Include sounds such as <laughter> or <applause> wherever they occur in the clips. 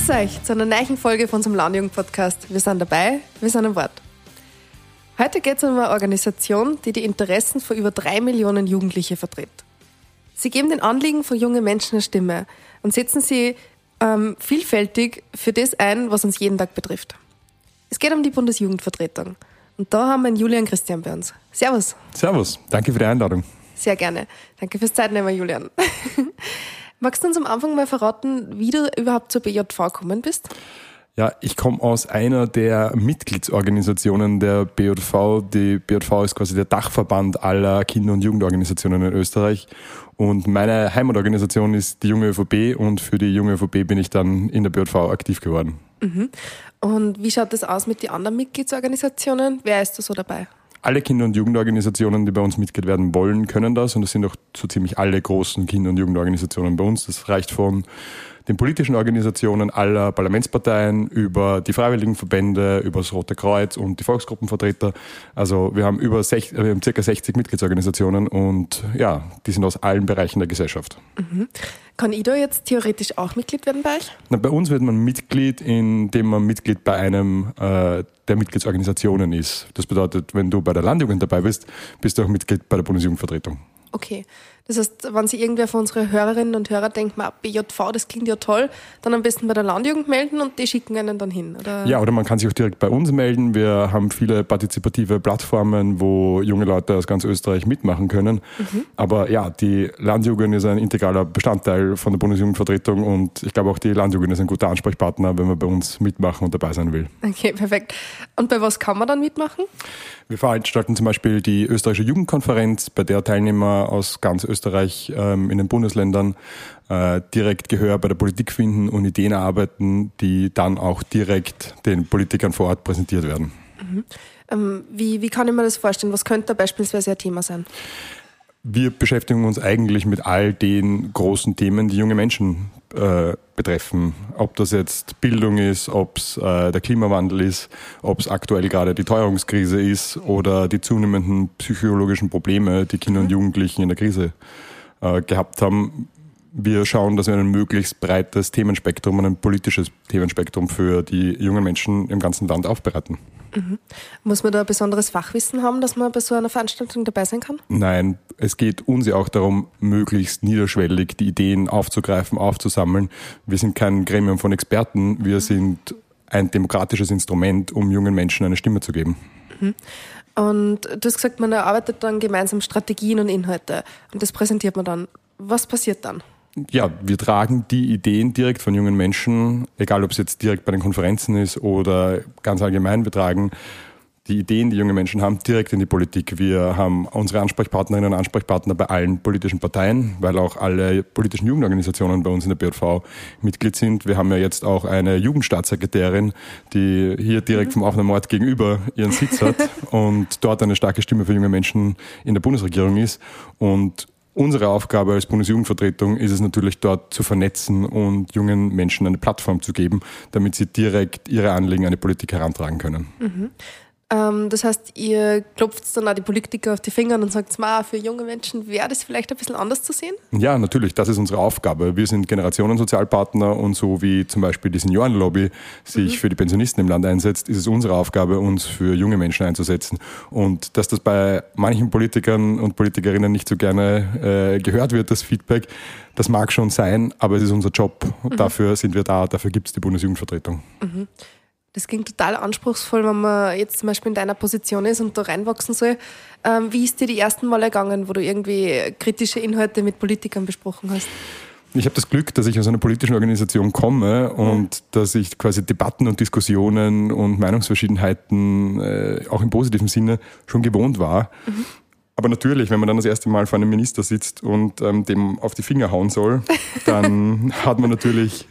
Grüß euch zu einer neuen Folge von unserem Landjugend-Podcast. Wir sind dabei, wir sind am Wort. Heute geht es um eine Organisation, die die Interessen von über drei Millionen Jugendliche vertritt. Sie geben den Anliegen von jungen Menschen eine Stimme und setzen sie ähm, vielfältig für das ein, was uns jeden Tag betrifft. Es geht um die Bundesjugendvertretung. Und da haben wir einen Julian Christian bei uns. Servus. Servus, danke für die Einladung. Sehr gerne. Danke fürs Zeitnehmen, Julian. <laughs> Magst du uns am Anfang mal verraten, wie du überhaupt zur BJV gekommen bist? Ja, ich komme aus einer der Mitgliedsorganisationen der BJV. Die BJV ist quasi der Dachverband aller Kinder- und Jugendorganisationen in Österreich. Und meine Heimatorganisation ist die Junge ÖVP und für die Junge ÖVP bin ich dann in der BJV aktiv geworden. Mhm. Und wie schaut das aus mit den anderen Mitgliedsorganisationen? Wer ist da so dabei? Alle Kinder- und Jugendorganisationen, die bei uns Mitglied werden wollen, können das. Und das sind auch so ziemlich alle großen Kinder- und Jugendorganisationen bei uns. Das reicht von den politischen Organisationen aller Parlamentsparteien über die freiwilligen Verbände, über das Rote Kreuz und die Volksgruppenvertreter. Also wir haben über sech, wir haben circa 60 Mitgliedsorganisationen und ja, die sind aus allen Bereichen der Gesellschaft. Mhm. Kann ich da jetzt theoretisch auch Mitglied werden bei euch? Na, bei uns wird man Mitglied, indem man Mitglied bei einem äh, der Mitgliedsorganisationen ist. Das bedeutet, wenn du bei der Landjugend dabei bist, bist du auch Mitglied bei der Bundesjugendvertretung. Okay. Das heißt, wenn sich irgendwer von unseren Hörerinnen und Hörern denkt, mal, BJV, das klingt ja toll, dann am besten bei der Landjugend melden und die schicken einen dann hin, oder? Ja, oder man kann sich auch direkt bei uns melden. Wir haben viele partizipative Plattformen, wo junge Leute aus ganz Österreich mitmachen können. Mhm. Aber ja, die Landjugend ist ein integraler Bestandteil von der Bundesjugendvertretung und ich glaube auch die Landjugend ist ein guter Ansprechpartner, wenn man bei uns mitmachen und dabei sein will. Okay, perfekt. Und bei was kann man dann mitmachen? Wir veranstalten zum Beispiel die österreichische Jugendkonferenz, bei der Teilnehmer aus ganz Österreich ähm, in den Bundesländern äh, direkt Gehör bei der Politik finden und Ideen erarbeiten, die dann auch direkt den Politikern vor Ort präsentiert werden. Mhm. Ähm, wie, wie kann ich mir das vorstellen? Was könnte da beispielsweise ein Thema sein? Wir beschäftigen uns eigentlich mit all den großen Themen, die junge Menschen äh, betreffen. Ob das jetzt Bildung ist, ob es äh, der Klimawandel ist, ob es aktuell gerade die Teuerungskrise ist oder die zunehmenden psychologischen Probleme, die Kinder und mhm. Jugendlichen in der Krise äh, gehabt haben. Wir schauen, dass wir ein möglichst breites Themenspektrum, ein politisches Themenspektrum für die jungen Menschen im ganzen Land aufbereiten. Mhm. Muss man da ein besonderes Fachwissen haben, dass man bei so einer Veranstaltung dabei sein kann? Nein, es geht uns ja auch darum, möglichst niederschwellig die Ideen aufzugreifen, aufzusammeln. Wir sind kein Gremium von Experten, wir mhm. sind ein demokratisches Instrument, um jungen Menschen eine Stimme zu geben. Mhm. Und du hast gesagt, man erarbeitet dann gemeinsam Strategien und Inhalte und das präsentiert man dann. Was passiert dann? Ja, wir tragen die Ideen direkt von jungen Menschen, egal ob es jetzt direkt bei den Konferenzen ist oder ganz allgemein, wir tragen die Ideen, die junge Menschen haben, direkt in die Politik. Wir haben unsere Ansprechpartnerinnen und Ansprechpartner bei allen politischen Parteien, weil auch alle politischen Jugendorganisationen bei uns in der BJV Mitglied sind. Wir haben ja jetzt auch eine Jugendstaatssekretärin, die hier direkt vom Aufnahmeort gegenüber ihren Sitz hat <laughs> und dort eine starke Stimme für junge Menschen in der Bundesregierung ist. Und Unsere Aufgabe als Bundesjugendvertretung ist es natürlich dort zu vernetzen und jungen Menschen eine Plattform zu geben, damit sie direkt ihre Anliegen an die Politik herantragen können. Mhm. Ähm, das heißt, ihr klopft dann auch die Politiker auf die Finger und sagt, für junge Menschen wäre das vielleicht ein bisschen anders zu sehen? Ja, natürlich, das ist unsere Aufgabe. Wir sind Generationensozialpartner und so wie zum Beispiel die Seniorenlobby sich mhm. für die Pensionisten im Land einsetzt, ist es unsere Aufgabe, uns für junge Menschen einzusetzen. Und dass das bei manchen Politikern und Politikerinnen nicht so gerne äh, gehört wird, das Feedback, das mag schon sein, aber es ist unser Job. Mhm. Dafür sind wir da, dafür gibt es die Bundesjugendvertretung. Mhm. Das klingt total anspruchsvoll, wenn man jetzt zum Beispiel in deiner Position ist und da reinwachsen soll. Ähm, wie ist dir die ersten Mal ergangen, wo du irgendwie kritische Inhalte mit Politikern besprochen hast? Ich habe das Glück, dass ich aus einer politischen Organisation komme und ja. dass ich quasi Debatten und Diskussionen und Meinungsverschiedenheiten äh, auch im positiven Sinne schon gewohnt war. Mhm. Aber natürlich, wenn man dann das erste Mal vor einem Minister sitzt und ähm, dem auf die Finger hauen soll, <laughs> dann hat man natürlich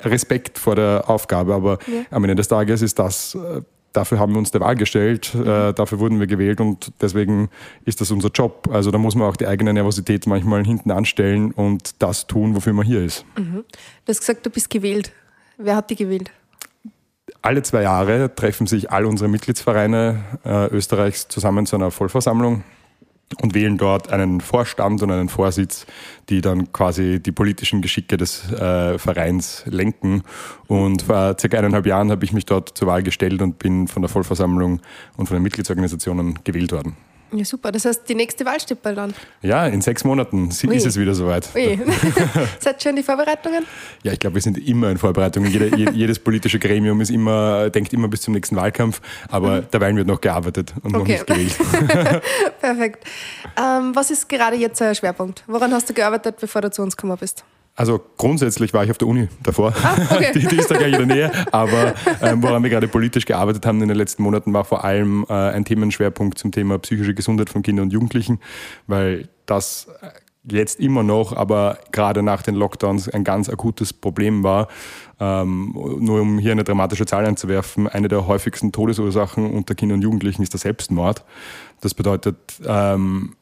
Respekt vor der Aufgabe, aber ja. am Ende des Tages ist das, äh, dafür haben wir uns der Wahl gestellt, äh, dafür wurden wir gewählt und deswegen ist das unser Job. Also da muss man auch die eigene Nervosität manchmal hinten anstellen und das tun, wofür man hier ist. Mhm. Du hast gesagt, du bist gewählt. Wer hat dich gewählt? Alle zwei Jahre treffen sich all unsere Mitgliedsvereine äh, Österreichs zusammen zu einer Vollversammlung und wählen dort einen Vorstand und einen Vorsitz, die dann quasi die politischen Geschicke des äh, Vereins lenken. Und vor circa eineinhalb Jahren habe ich mich dort zur Wahl gestellt und bin von der Vollversammlung und von den Mitgliedsorganisationen gewählt worden. Ja, super. Das heißt, die nächste Wahl steht bald an. Ja, in sechs Monaten Ui. ist es wieder soweit. <laughs> Seid schon die Vorbereitungen? Ja, ich glaube, wir sind immer in Vorbereitungen. Jede, jedes politische Gremium ist immer, denkt immer bis zum nächsten Wahlkampf, aber mhm. derweil wird noch gearbeitet und okay. noch nicht gewählt. <laughs> Perfekt. Ähm, was ist gerade jetzt euer Schwerpunkt? Woran hast du gearbeitet, bevor du zu uns gekommen bist? Also grundsätzlich war ich auf der Uni davor. Ah, okay. <laughs> die, die, ist da gleich in der Nähe. Aber ähm, woran wir gerade politisch gearbeitet haben in den letzten Monaten, war vor allem äh, ein Themenschwerpunkt zum Thema psychische Gesundheit von Kindern und Jugendlichen, weil das äh, jetzt immer noch, aber gerade nach den Lockdowns ein ganz akutes Problem war. Ähm, nur um hier eine dramatische Zahl einzuwerfen, eine der häufigsten Todesursachen unter Kindern und Jugendlichen ist der Selbstmord. Das bedeutet, ähm,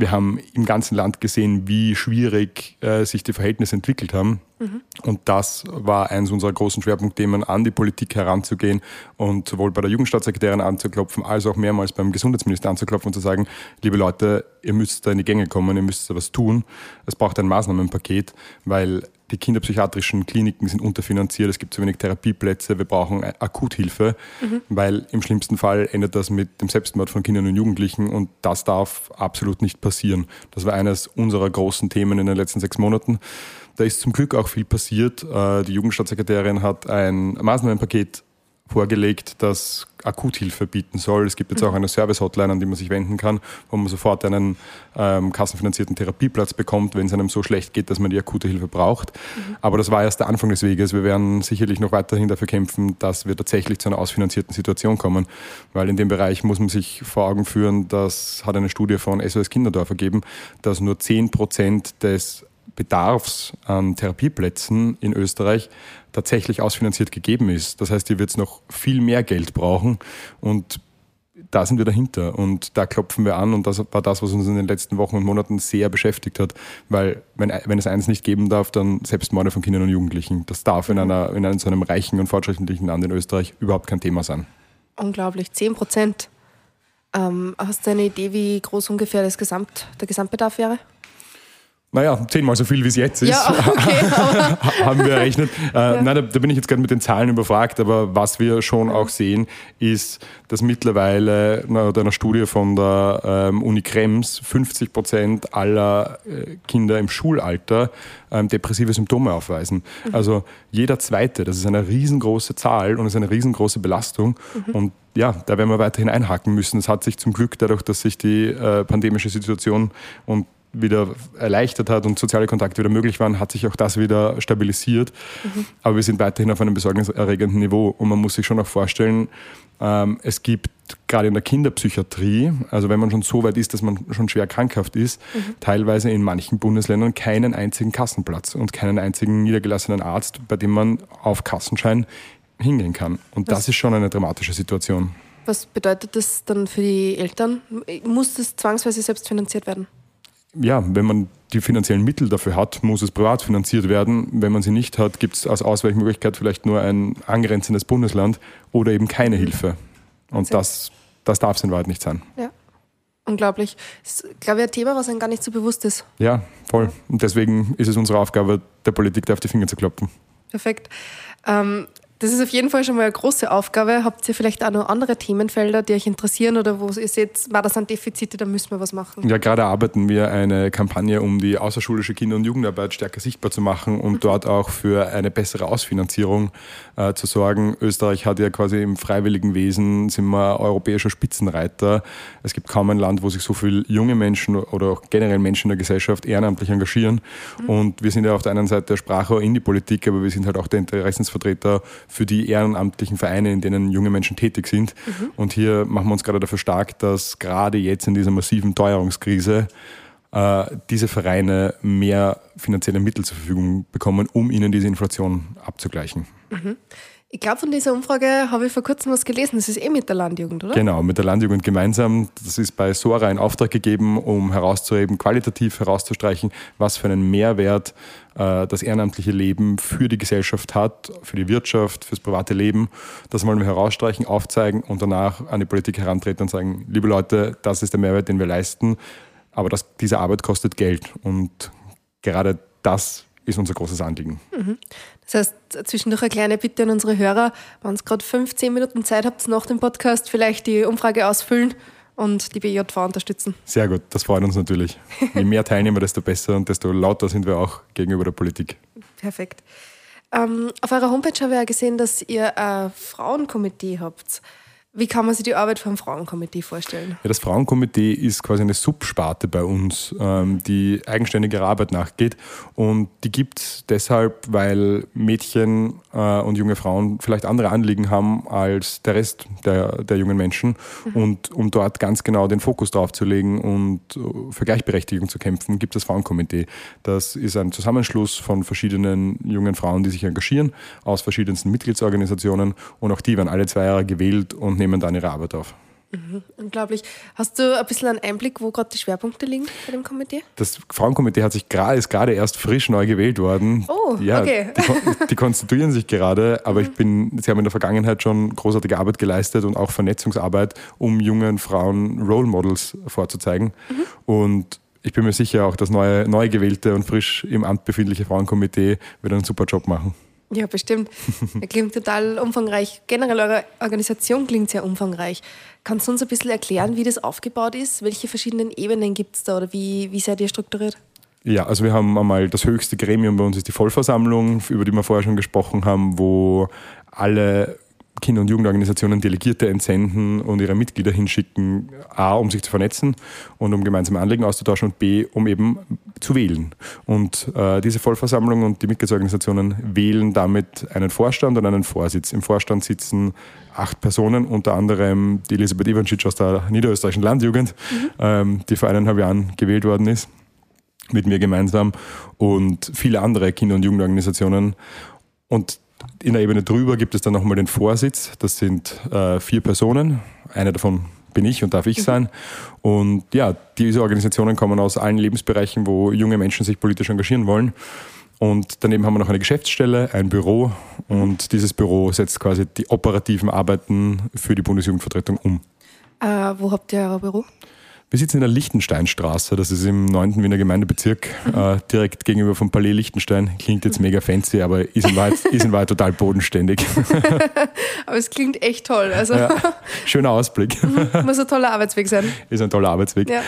wir haben im ganzen Land gesehen, wie schwierig äh, sich die Verhältnisse entwickelt haben. Mhm. Und das war eines unserer großen Schwerpunktthemen, an die Politik heranzugehen und sowohl bei der Jugendstaatssekretärin anzuklopfen, als auch mehrmals beim Gesundheitsminister anzuklopfen und zu sagen, liebe Leute, ihr müsst da in die Gänge kommen, ihr müsst da was tun. Es braucht ein Maßnahmenpaket, weil die kinderpsychiatrischen Kliniken sind unterfinanziert, es gibt zu wenig Therapieplätze, wir brauchen Akuthilfe, mhm. weil im schlimmsten Fall endet das mit dem Selbstmord von Kindern und Jugendlichen und das darf absolut nicht passieren. Das war eines unserer großen Themen in den letzten sechs Monaten. Da ist zum Glück auch viel passiert. Äh, die Jugendstaatssekretärin hat ein Maßnahmenpaket vorgelegt, das Akuthilfe bieten soll. Es gibt jetzt auch eine Service-Hotline, an die man sich wenden kann, wo man sofort einen ähm, kassenfinanzierten Therapieplatz bekommt, wenn es einem so schlecht geht, dass man die akute Hilfe braucht. Mhm. Aber das war erst der Anfang des Weges. Wir werden sicherlich noch weiterhin dafür kämpfen, dass wir tatsächlich zu einer ausfinanzierten Situation kommen, weil in dem Bereich muss man sich vor Augen führen, das hat eine Studie von SOS Kinderdorf ergeben, dass nur 10 Prozent des Bedarfs an Therapieplätzen in Österreich tatsächlich ausfinanziert gegeben ist. Das heißt, hier wird es noch viel mehr Geld brauchen und da sind wir dahinter und da klopfen wir an und das war das, was uns in den letzten Wochen und Monaten sehr beschäftigt hat, weil wenn, wenn es eins nicht geben darf, dann Selbstmorde von Kindern und Jugendlichen. Das darf in, einer, in einem, so einem reichen und fortschrittlichen Land in Österreich überhaupt kein Thema sein. Unglaublich, 10 Prozent. Ähm, hast du eine Idee, wie groß ungefähr das Gesamt, der Gesamtbedarf wäre? Naja, zehnmal so viel, wie es jetzt ist, ja, okay, <laughs> haben wir errechnet. <laughs> Äh, ja. Nein, da, da, bin ich jetzt gerade mit den Zahlen überfragt, aber was wir schon auch sehen, ist, dass mittlerweile laut einer Studie von der ähm, Uni Krems 50 Prozent aller äh, Kinder im Schulalter ähm, depressive Symptome aufweisen. Mhm. Also jeder Zweite, das ist eine riesengroße Zahl und ist eine riesengroße Belastung. Mhm. Und ja, da werden wir weiterhin einhaken müssen. Es hat sich zum Glück dadurch, dass sich die äh, pandemische Situation und wieder erleichtert hat und soziale Kontakte wieder möglich waren, hat sich auch das wieder stabilisiert. Mhm. Aber wir sind weiterhin auf einem besorgniserregenden Niveau. Und man muss sich schon auch vorstellen, ähm, es gibt gerade in der Kinderpsychiatrie, also wenn man schon so weit ist, dass man schon schwer krankhaft ist, mhm. teilweise in manchen Bundesländern keinen einzigen Kassenplatz und keinen einzigen niedergelassenen Arzt, bei dem man auf Kassenschein hingehen kann. Und Was? das ist schon eine dramatische Situation. Was bedeutet das dann für die Eltern? Muss das zwangsweise selbst finanziert werden? Ja, wenn man die finanziellen Mittel dafür hat, muss es privat finanziert werden. Wenn man sie nicht hat, gibt es als Ausweichmöglichkeit vielleicht nur ein angrenzendes Bundesland oder eben keine mhm. Hilfe. Und das, das darf es in Wahrheit nicht sein. Ja. Unglaublich. Das ist, glaube ich, ein Thema, was einem gar nicht so bewusst ist. Ja, voll. Und deswegen ist es unsere Aufgabe, der Politik da auf die Finger zu klopfen. Perfekt. Ähm, das ist auf jeden Fall schon mal eine große Aufgabe. Habt ihr vielleicht auch noch andere Themenfelder, die euch interessieren oder wo ihr seht, das sind Defizite, da müssen wir was machen? Ja, gerade arbeiten wir eine Kampagne, um die außerschulische Kinder- und Jugendarbeit stärker sichtbar zu machen und mhm. dort auch für eine bessere Ausfinanzierung äh, zu sorgen. Österreich hat ja quasi im freiwilligen Wesen, sind wir europäischer Spitzenreiter. Es gibt kaum ein Land, wo sich so viele junge Menschen oder auch generell Menschen in der Gesellschaft ehrenamtlich engagieren. Mhm. Und wir sind ja auf der einen Seite Sprachrohr in die Politik, aber wir sind halt auch der Interessensvertreter für die ehrenamtlichen Vereine, in denen junge Menschen tätig sind. Mhm. Und hier machen wir uns gerade dafür stark, dass gerade jetzt in dieser massiven Teuerungskrise diese Vereine mehr finanzielle Mittel zur Verfügung bekommen, um ihnen diese Inflation abzugleichen. Mhm. Ich glaube, von dieser Umfrage habe ich vor kurzem was gelesen. Das ist eh mit der Landjugend, oder? Genau, mit der Landjugend gemeinsam. Das ist bei Sora in Auftrag gegeben, um herauszuheben, qualitativ herauszustreichen, was für einen Mehrwert äh, das ehrenamtliche Leben für die Gesellschaft hat, für die Wirtschaft, fürs private Leben. Das wollen wir herausstreichen, aufzeigen und danach an die Politik herantreten und sagen, liebe Leute, das ist der Mehrwert, den wir leisten, aber das, diese Arbeit kostet Geld und gerade das ist unser großes Anliegen. Mhm. Das heißt, zwischendurch eine kleine Bitte an unsere Hörer, wenn ihr gerade 15 Minuten Zeit habt nach dem Podcast, vielleicht die Umfrage ausfüllen und die BJV unterstützen. Sehr gut, das freut uns natürlich. Je mehr Teilnehmer, desto besser und desto lauter sind wir auch gegenüber der Politik. Perfekt. Ähm, auf eurer Homepage habe ich ja gesehen, dass ihr ein Frauenkomitee habt. Wie kann man sich die Arbeit vom Frauenkomitee vorstellen? Ja, das Frauenkomitee ist quasi eine Subsparte bei uns, ähm, die eigenständiger Arbeit nachgeht. Und die gibt es deshalb, weil Mädchen äh, und junge Frauen vielleicht andere Anliegen haben als der Rest der, der jungen Menschen. Mhm. Und um dort ganz genau den Fokus drauf zu legen und äh, für Gleichberechtigung zu kämpfen, gibt es das Frauenkomitee. Das ist ein Zusammenschluss von verschiedenen jungen Frauen, die sich engagieren, aus verschiedensten Mitgliedsorganisationen. Und auch die werden alle zwei Jahre gewählt und nehmen dann ihre Arbeit auf. Mhm, unglaublich. Hast du ein bisschen einen Einblick, wo gerade die Schwerpunkte liegen bei dem Komitee? Das Frauenkomitee hat sich gerade, ist gerade erst frisch neu gewählt worden. Oh, ja, okay. Die, die konstituieren sich gerade, aber mhm. ich bin, sie haben in der Vergangenheit schon großartige Arbeit geleistet und auch Vernetzungsarbeit, um jungen Frauen Role Models vorzuzeigen. Mhm. Und ich bin mir sicher, auch das neue, neu gewählte und frisch im Amt befindliche Frauenkomitee wird einen super Job machen. Ja, bestimmt. klingt total umfangreich. Generell eure Organisation klingt sehr umfangreich. Kannst du uns ein bisschen erklären, wie das aufgebaut ist? Welche verschiedenen Ebenen gibt es da oder wie, wie seid ihr strukturiert? Ja, also wir haben einmal das höchste Gremium bei uns ist die Vollversammlung, über die wir vorher schon gesprochen haben, wo alle Kinder- und Jugendorganisationen Delegierte entsenden und ihre Mitglieder hinschicken, A, um sich zu vernetzen und um gemeinsame Anliegen auszutauschen und B, um eben zu wählen. Und äh, diese Vollversammlung und die Mitgliedsorganisationen wählen damit einen Vorstand und einen Vorsitz. Im Vorstand sitzen acht Personen, unter anderem die Elisabeth Ivancic aus der niederösterreichischen Landjugend, mhm. ähm, die vor eineinhalb Jahren gewählt worden ist mit mir gemeinsam und viele andere Kinder- und Jugendorganisationen. Und in der Ebene drüber gibt es dann nochmal den Vorsitz. Das sind äh, vier Personen. Eine davon bin ich und darf ich mhm. sein. Und ja, diese Organisationen kommen aus allen Lebensbereichen, wo junge Menschen sich politisch engagieren wollen. Und daneben haben wir noch eine Geschäftsstelle, ein Büro und dieses Büro setzt quasi die operativen Arbeiten für die Bundesjugendvertretung um. Äh, wo habt ihr euer Büro? Wir sitzen in der Lichtensteinstraße, das ist im 9. Wiener Gemeindebezirk, mhm. äh, direkt gegenüber vom Palais Lichtenstein. Klingt jetzt mega fancy, aber ist in Wahrheit, ist in Wahrheit total bodenständig. <laughs> aber es klingt echt toll. Also ja, schöner Ausblick. Mhm, muss ein toller Arbeitsweg sein. Ist ein toller Arbeitsweg. Ja.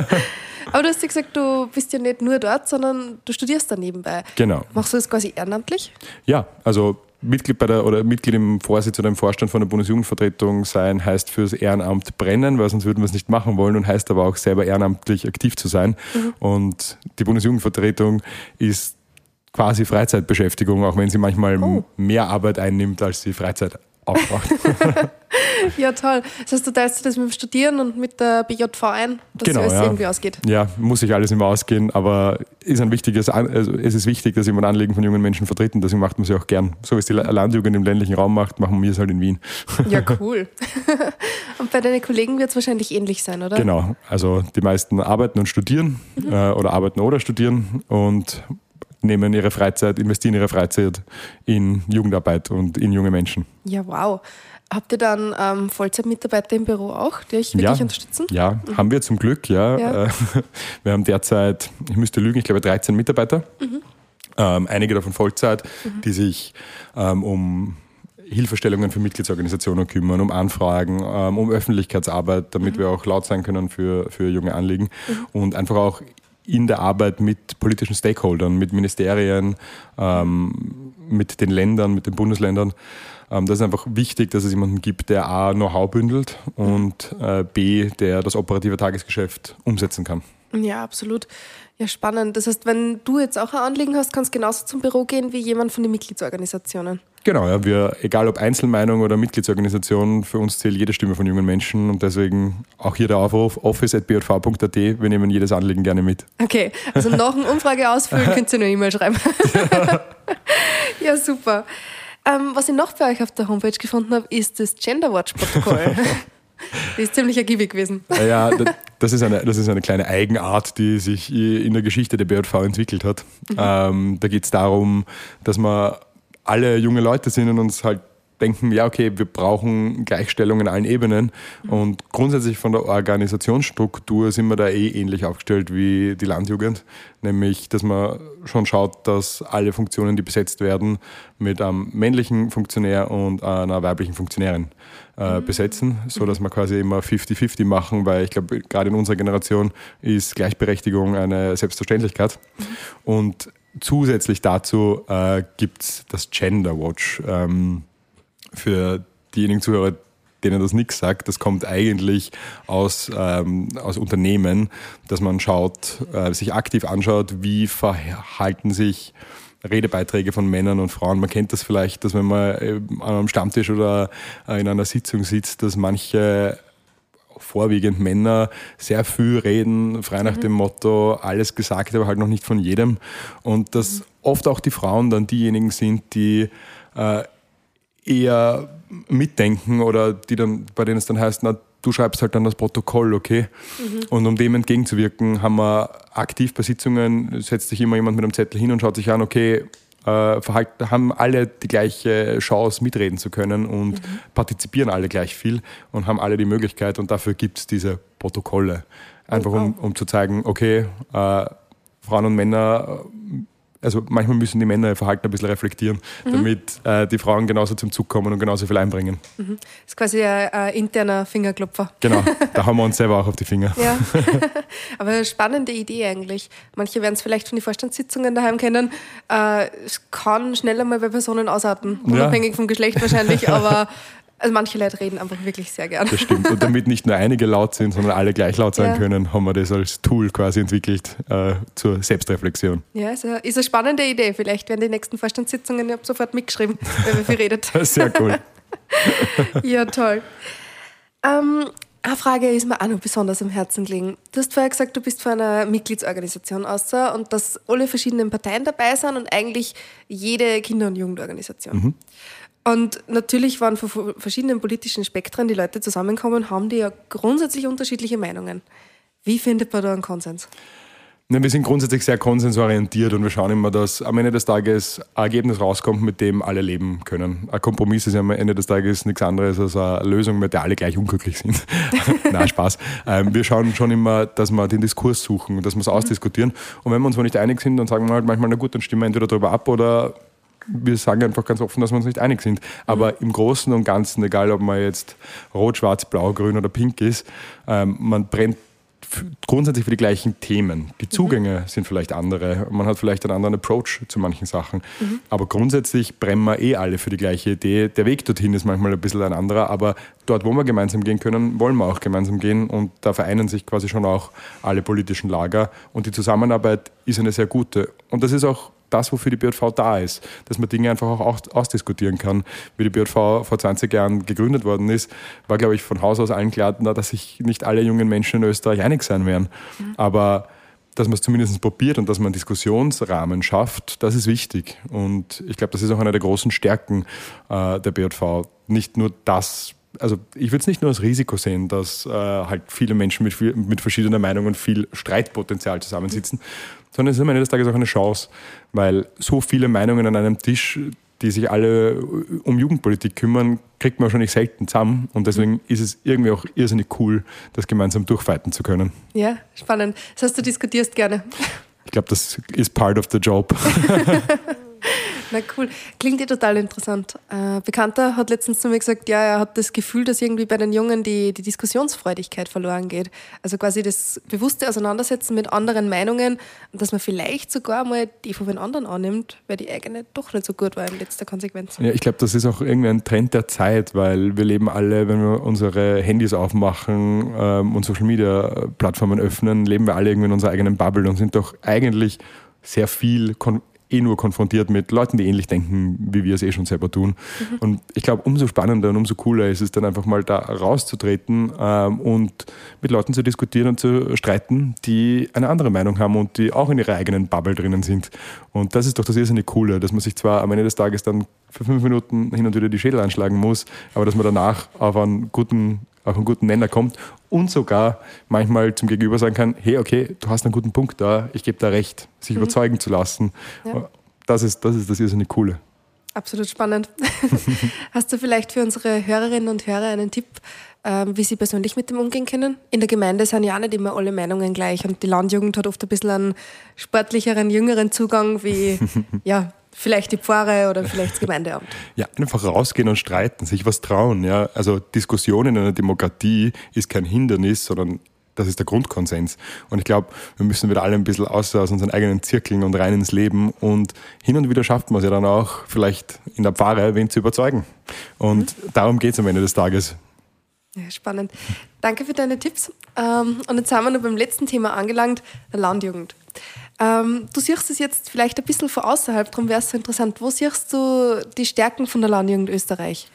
<laughs> aber du hast ja gesagt, du bist ja nicht nur dort, sondern du studierst da nebenbei. Genau. Machst du das quasi ehrenamtlich? Ja, also Mitglied bei der oder Mitglied im Vorsitz oder im Vorstand von der Bundesjugendvertretung sein, heißt fürs Ehrenamt brennen, weil sonst würden wir es nicht machen wollen und heißt aber auch selber ehrenamtlich aktiv zu sein. Mhm. Und die Bundesjugendvertretung ist quasi Freizeitbeschäftigung, auch wenn sie manchmal oh. mehr Arbeit einnimmt, als sie Freizeit aufbraucht. <laughs> ja, toll. Das heißt, du teilst das mit dem Studieren und mit der BJV ein, dass genau, alles ja. irgendwie ausgeht. Ja, muss sich alles immer ausgehen, aber ist ein wichtiges, also es ist wichtig, dass jemand Anliegen von jungen Menschen vertreten, deswegen macht man sie auch gern. So wie es die Landjugend im ländlichen Raum macht, machen wir es halt in Wien. Ja, <laughs> cool. und bei deinen Kollegen wird es wahrscheinlich ähnlich sein, oder? Genau, also die meisten arbeiten und studieren mhm. äh, oder arbeiten oder studieren und nehmen ihre Freizeit, investieren ihre Freizeit in Jugendarbeit und in junge Menschen. Ja, wow. Habt ihr dann ähm, Vollzeitmitarbeiter im Büro auch, die euch wirklich ja, unterstützen? Ja, mhm. haben wir zum Glück, ja. ja. Äh, <laughs> wir haben derzeit, ich müsste lügen, ich glaube 13 Mitarbeiter. Mhm. Ähm, einige davon Vollzeit, mhm. die sich ähm, um Hilfestellungen für Mitgliedsorganisationen kümmern, um Anfragen, ähm, um Öffentlichkeitsarbeit, damit mhm. wir auch laut sein können für, für junge Anliegen mhm. und einfach auch in der Arbeit mit politischen Stakeholdern, mit Ministerien, ähm, mit den Ländern, mit den Bundesländern ähm, das ist einfach wichtig, dass es jemanden gibt, der A, Know-how bündelt und äh, B, der das operative Tagesgeschäft umsetzen kann. Ja, absolut. Ja, spannend. Das heißt, wenn du jetzt auch ein Anliegen hast, kannst du genauso zum Büro gehen wie jemand von den Mitgliedsorganisationen. Genau, ja, wir, egal ob Einzelmeinung oder Mitgliedsorganisation, für uns zählt jede Stimme von jungen Menschen und deswegen auch hier der Aufruf office.bjv.at, wir nehmen jedes Anliegen gerne mit. Okay, also <laughs> noch eine Umfrage ausfüllen, <laughs> könnt ihr eine E-Mail schreiben. Ja. <laughs> ja, super. Ähm, was ich noch bei euch auf der Homepage gefunden habe, ist das Gender Watch Protokoll. <laughs> Die ist ziemlich ergiebig gewesen. Ja, das ist, eine, das ist eine kleine Eigenart, die sich in der Geschichte der BJV entwickelt hat. Mhm. Ähm, da geht es darum, dass wir alle junge Leute sind und uns halt denken, ja, okay, wir brauchen Gleichstellung in allen Ebenen. Mhm. Und grundsätzlich von der Organisationsstruktur sind wir da eh ähnlich aufgestellt wie die Landjugend. Nämlich, dass man schon schaut, dass alle Funktionen, die besetzt werden, mit einem männlichen Funktionär und einer weiblichen Funktionärin äh, mhm. besetzen, so dass wir quasi immer 50-50 machen, weil ich glaube, gerade in unserer Generation ist Gleichberechtigung eine Selbstverständlichkeit. Mhm. Und zusätzlich dazu äh, gibt es das Gender Watch. Ähm, für diejenigen Zuhörer, denen das nichts sagt, das kommt eigentlich aus, ähm, aus Unternehmen, dass man schaut, äh, sich aktiv anschaut, wie verhalten sich Redebeiträge von Männern und Frauen. Man kennt das vielleicht, dass wenn man äh, an einem Stammtisch oder äh, in einer Sitzung sitzt, dass manche vorwiegend Männer sehr viel reden, frei nach mhm. dem Motto, alles gesagt, aber halt noch nicht von jedem. Und dass mhm. oft auch die Frauen dann diejenigen sind, die äh, eher mitdenken oder die dann, bei denen es dann heißt, na, du schreibst halt dann das Protokoll, okay? Mhm. Und um dem entgegenzuwirken, haben wir aktiv bei Sitzungen, setzt sich immer jemand mit einem Zettel hin und schaut sich an, okay, äh, haben alle die gleiche Chance, mitreden zu können und mhm. partizipieren alle gleich viel und haben alle die Möglichkeit und dafür gibt es diese Protokolle. Einfach um, um zu zeigen, okay, äh, Frauen und Männer also manchmal müssen die Männer ihr Verhalten ein bisschen reflektieren, mhm. damit äh, die Frauen genauso zum Zug kommen und genauso viel einbringen. Mhm. Das ist quasi ein, ein, interner Fingerklopfer. Genau, <laughs> da haben wir uns selber auch auf die Finger. Ja, <laughs> <laughs> aber eine spannende Idee eigentlich. Manche werden es vielleicht von den Vorstandssitzungen daheim kennen. Äh, es kann schneller mal bei Personen ausarten, unabhängig ja. vom Geschlecht wahrscheinlich, aber Also manche Leute reden einfach wirklich sehr gern. Das stimmt. Und damit nicht nur einige laut sind, sondern alle gleich laut sein ja. können, haben wir das als Tool quasi entwickelt äh, zur Selbstreflexion. Ja, ist eine, ist eine spannende Idee. Vielleicht werden die nächsten Vorstandssitzungen, ich habe sofort mitgeschrieben, <laughs> wenn wir viel redet. Sehr cool. <laughs> ja, toll. Ähm, eine Frage ist mir auch noch besonders am Herzen gelegen. Du hast vorher gesagt, du bist von einer Mitgliedsorganisation aus und dass alle verschiedenen Parteien dabei sind und eigentlich jede Kinder- und Jugendorganisation. Mhm. Und natürlich waren von verschiedenen politischen Spektren die Leute zusammenkommen, haben die ja grundsätzlich unterschiedliche Meinungen. Wie findet man da einen Konsens? wir sind grundsätzlich sehr konsensorientiert und wir schauen immer, dass am Ende des Tages ein Ergebnis rauskommt, mit dem alle leben können. Ein Kompromiss ist ja am Ende des Tages nichts anderes als eine Lösung, mit der alle gleich unglücklich sind. <laughs> Na Spaß. Ähm, wir schauen schon immer, dass wir den Diskurs suchen dass wir es ausdiskutieren. Und wenn wir uns wo nicht einig sind, dann sagen wir halt manchmal, na gut, dann stimmen wir entweder darüber ab oder wir sagen einfach ganz offen, dass wir uns nicht einig sind. Aber mhm. im Großen und Ganzen, egal ob man jetzt rot, schwarz, blau, grün oder pink ist, ähm, man brennt grundsätzlich für die gleichen Themen. Die mhm. Zugänge mhm. sind vielleicht andere. Man hat vielleicht einen anderen Approach zu manchen Sachen. Mhm. Aber grundsätzlich brennen wir eh alle für die gleiche Idee. Der Weg dorthin ist manchmal ein bisschen ein anderer, aber dort, wo wir gemeinsam gehen können, wollen wir auch gemeinsam gehen. Und da vereinen sich quasi schon auch alle politischen Lager. Und die Zusammenarbeit ist eine sehr gute. Und das ist auch das, wofür die BJV da ist, dass man Dinge einfach auch ausdiskutieren kann. Wie die BJV vor 20 Jahren gegründet worden ist, war, glaube ich, von Haus aus allen klar, dass sich nicht alle jungen Menschen in Österreich einig sein werden. Mhm. Aber dass man es zumindest probiert und dass man einen Diskussionsrahmen schafft, das ist wichtig. Und ich glaube, das ist auch eine der großen Stärken äh, der BJV. Nicht nur das also ich würde es nicht nur als Risiko sehen, dass äh, halt viele Menschen mit, viel, mit verschiedenen Meinungen viel Streitpotenzial zusammensitzen, sondern es ist am Ende des Tages auch eine Chance, weil so viele Meinungen an einem Tisch, die sich alle um Jugendpolitik kümmern, kriegt man wahrscheinlich selten zusammen und deswegen ist es irgendwie auch irrsinnig cool, das gemeinsam durchfighten zu können. Ja, spannend. Das heißt, du diskutierst gerne. Ich glaube, das ist part of the job. <laughs> Na cool. Klingt ja total interessant. Ein Bekannter hat letztens zu mir gesagt, ja, er hat das Gefühl, dass irgendwie bei den Jungen die, die Diskussionsfreudigkeit verloren geht. Also quasi das bewusste Auseinandersetzen mit anderen Meinungen dass man vielleicht sogar mal die von den anderen annimmt, weil die eigene doch nicht so gut war in letzter Konsequenz. Ja, ich glaube, das ist auch irgendwie ein Trend der Zeit, weil wir leben alle, wenn wir unsere Handys aufmachen ähm, und Social Media Plattformen öffnen, leben wir alle irgendwie in unserer eigenen Bubble und sind doch eigentlich sehr viel eh nur konfrontiert mit Leuten, die ähnlich denken, wie wir es eh schon selber tun. Mhm. Und ich glaube, umso spannender und umso cooler ist es dann einfach mal da rauszutreten ähm, und mit Leuten zu diskutieren und zu streiten, die eine andere Meinung haben und die auch in ihrer eigenen Bubble drinnen sind. Und das ist doch das irrsinnig Coole, dass man sich zwar am Ende des Tages dann für fünf Minuten hin und wieder die Schädel anschlagen muss, aber dass man danach auf einen guten auf einen guten Nenner kommt und sogar manchmal zum Gegenüber sagen kann, hey, okay, du hast einen guten Punkt da, ich gebe da recht, sich mhm. überzeugen zu lassen. Ja. Das, ist, das ist das irrsinnig Coole. Absolut spannend. <laughs> hast du vielleicht für unsere Hörerinnen und Hörer einen Tipp, ähm, wie sie persönlich mit dem umgehen können? In der Gemeinde sind ja nicht immer alle Meinungen gleich und die Landjugend hat oft ein bisschen einen sportlicheren, jüngeren Zugang wie <laughs> ja, Vielleicht die Pfarre oder vielleicht das Gemeindeamt. <laughs> Ja, einfach rausgehen und streiten, sich was trauen. Ja. Also Diskussion in einer Demokratie ist kein Hindernis, sondern das ist der Grundkonsens. Und ich glaube, wir müssen wieder alle ein bisschen aus, aus unseren eigenen Zirkeln und rein ins Leben. Und hin und wieder schafft man es ja dann auch, vielleicht in der Pfarre wen zu überzeugen. Und mhm. darum geht es am Ende des Tages. Ja, spannend. Danke für deine Tipps. Ähm, und jetzt sind wir noch beim letzten Thema angelangt, der Landjugend. Ähm, du siehst es jetzt vielleicht ein bisschen von außerhalb, darum wäre es so interessant. Wo siehst du die Stärken von der Landjugend Österreich?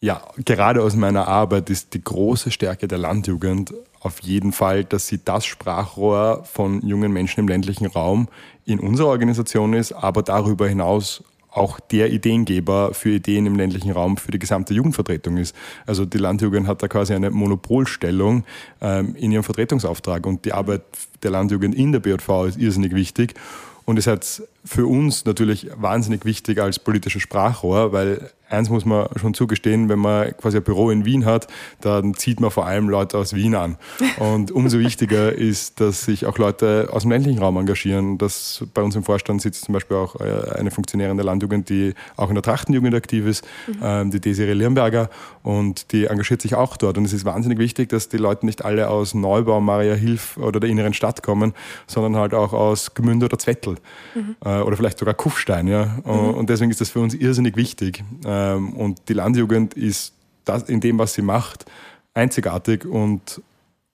Ja, gerade aus meiner Arbeit ist die große Stärke der Landjugend auf jeden Fall, dass sie das Sprachrohr von jungen Menschen im ländlichen Raum in unserer Organisation ist, aber darüber hinaus auch der Ideengeber für Ideen im ländlichen Raum für die gesamte Jugendvertretung ist. Also die Landjugend hat da quasi eine Monopolstellung ähm, in ihrem Vertretungsauftrag und die Arbeit der Landjugend in der BJV ist irrsinnig wichtig. Und es hat für uns natürlich wahnsinnig wichtig als politisches Sprachrohr, weil eins muss man schon zugestehen, wenn man quasi ein Büro in Wien hat, dann zieht man vor allem Leute aus Wien an. Und umso wichtiger <laughs> ist, dass sich auch Leute aus dem ländlichen Raum engagieren. Dass bei uns im Vorstand sitzt zum Beispiel auch äh, eine Funktionärin der Landjugend, die auch in der Trachtenjugend aktiv ist, mhm. Ähm, die Desiree Lirnberger, und die engagiert sich auch dort. Und es ist wahnsinnig wichtig, dass die Leute nicht alle aus Neubau, Maria Hilf oder der inneren Stadt kommen, sondern halt auch aus Gmünde oder Zwettl mhm. Äh, oder vielleicht sogar Kufstein. Ja? Mhm. Und deswegen ist das für uns irrsinnig wichtig ähm, und die Landjugend ist das, in dem, was sie macht, einzigartig und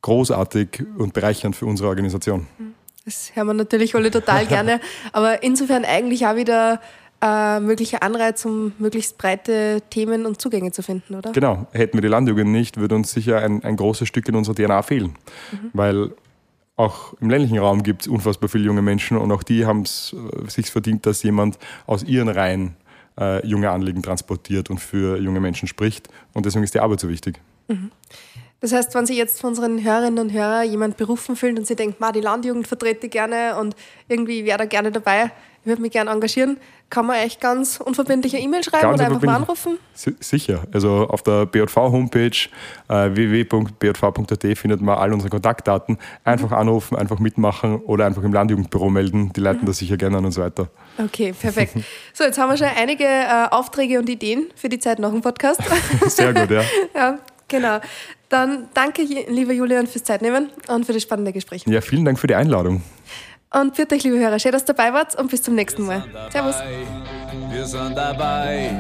großartig und bereichernd für unsere Organisation. Das hören wir natürlich alle total <laughs> gerne, aber insofern eigentlich auch wieder äh, möglicher Anreiz, um möglichst breite Themen und Zugänge zu finden, oder? Genau. Hätten wir die Landjugend nicht, würde uns sicher ein, ein großes Stück in unserer DNA fehlen. Mhm. Weil auch im ländlichen Raum gibt es unfassbar viele junge Menschen und auch die haben es äh, sich verdient, dass jemand aus ihren Reihen äh, junge Anliegen transportiert und für junge Menschen spricht. Und deswegen ist die Arbeit so wichtig. Mhm. Das heißt, wenn sich jetzt von unseren Hörerinnen und Hörern jemand berufen fühlt und sie denkt, die Landjugend vertrete gerne und irgendwie wäre da gerne dabei, ich würde mich gerne engagieren, kann man echt ganz unverbindliche E-Mail schreiben ganz oder einfach mal anrufen? Sicher. Also auf der BJV-Homepage äh, www.bjv.at findet man all unsere Kontaktdaten. Einfach mhm. anrufen, einfach mitmachen oder einfach im Landjugendbüro melden. Die leiten mhm. das sicher gerne an uns weiter. Okay, perfekt. <laughs> So, jetzt haben wir schon einige äh, Aufträge und Ideen für die Zeit nach dem Podcast. <laughs> Sehr gut, ja. <laughs> ja, genau. Dann danke, lieber Julian, fürs Zeitnehmen und für das spannende Gespräch. Ja, vielen Dank für die Einladung. Und für euch, liebe Hörer, schön, dass ihr dabei wart und bis zum nächsten Mal. Servus. Wir sind dabei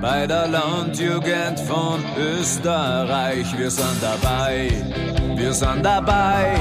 bei der Landjugend von Österreich. Wir sind dabei, wir sind dabei